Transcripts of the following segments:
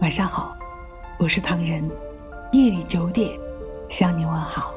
晚上好，我是唐人。夜里九点，向你问好。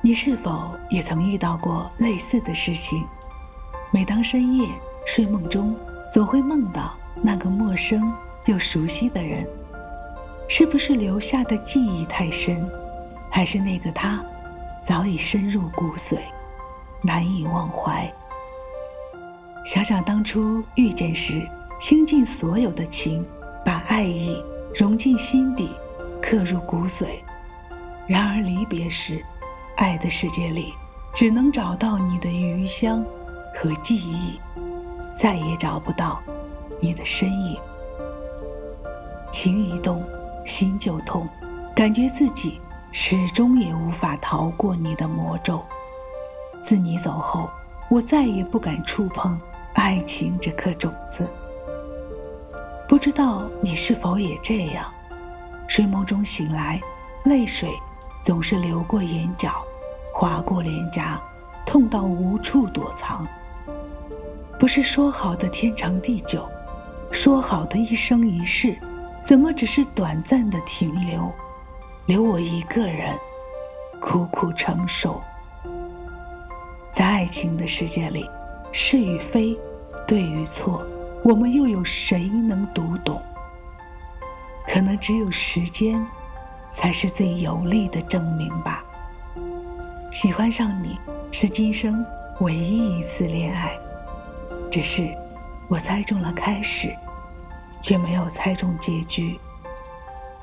你是否也曾遇到过类似的事情？每当深夜睡梦中，总会梦到那个陌生又熟悉的人。是不是留下的记忆太深，还是那个他早已深入骨髓，难以忘怀？想想当初遇见时。倾尽所有的情，把爱意融进心底，刻入骨髓。然而离别时，爱的世界里，只能找到你的余香和记忆，再也找不到你的身影。情一动，心就痛，感觉自己始终也无法逃过你的魔咒。自你走后，我再也不敢触碰爱情这颗种子。不知道你是否也这样，睡梦中醒来，泪水总是流过眼角，划过脸颊，痛到无处躲藏。不是说好的天长地久，说好的一生一世，怎么只是短暂的停留，留我一个人苦苦承受？在爱情的世界里，是与非，对与错。我们又有谁能读懂？可能只有时间，才是最有力的证明吧。喜欢上你是今生唯一一次恋爱，只是我猜中了开始，却没有猜中结局。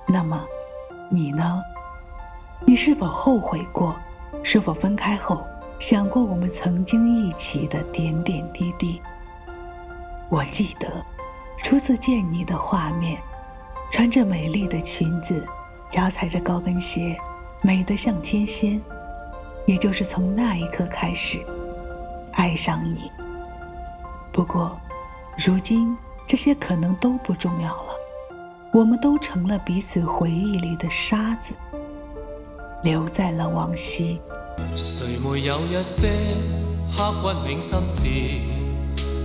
那么，你呢？你是否后悔过？是否分开后想过我们曾经一起的点点滴滴？我记得，初次见你的画面，穿着美丽的裙子，脚踩着高跟鞋，美得像天仙。也就是从那一刻开始，爱上你。不过，如今这些可能都不重要了，我们都成了彼此回忆里的沙子，留在了往昔。有一些刻骨心事？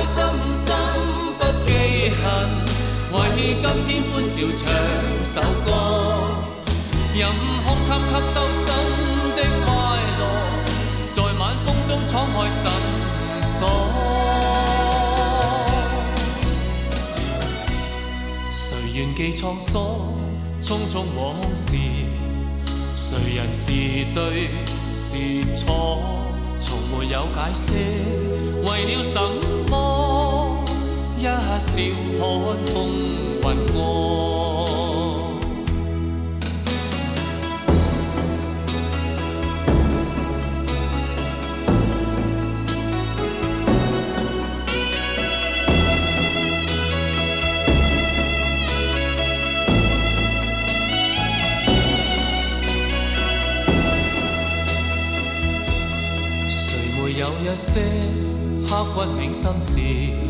開心，心不記恨，為今天歡笑唱首歌，飲胸襟吸收新的快樂，在晚風中敞開神鎖。誰願記滄桑，匆匆往事，誰人是對是錯，從沒有解釋，為了什麼？一笑看风云过，谁没有一些刻骨铭心事？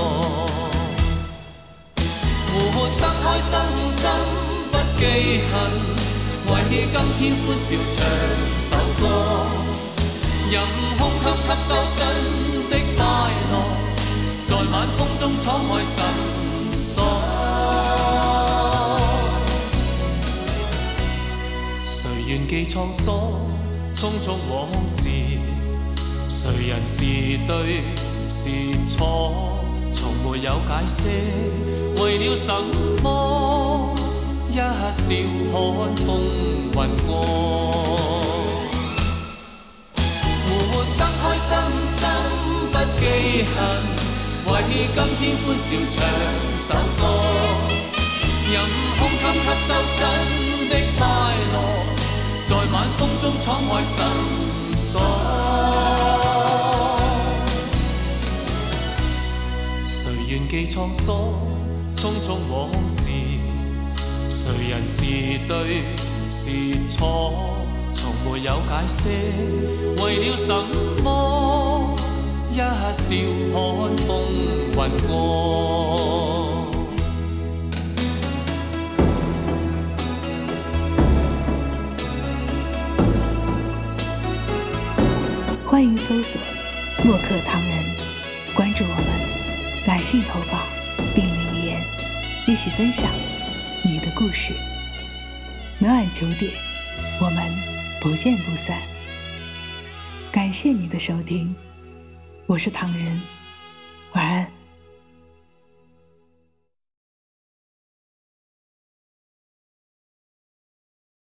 活得开心心不记恨，为今天欢笑唱首歌。任胸襟吸收新的快乐，在晚风中敞开心锁。谁愿记沧桑，匆匆往事？谁人是对是错？有解释，为了什么？一笑看风云过。活得开心心不记恨，为今天欢笑唱首歌。任胸襟吸收新的快乐，在晚风中敞开心锁。人间沧桑匆匆往事谁人是对是错从没有解释为了什么一笑看风云过欢迎搜索陌客唐人关注我们来信投稿并留言，一起分享你的故事。每晚九点，我们不见不散。感谢你的收听，我是唐人，晚安。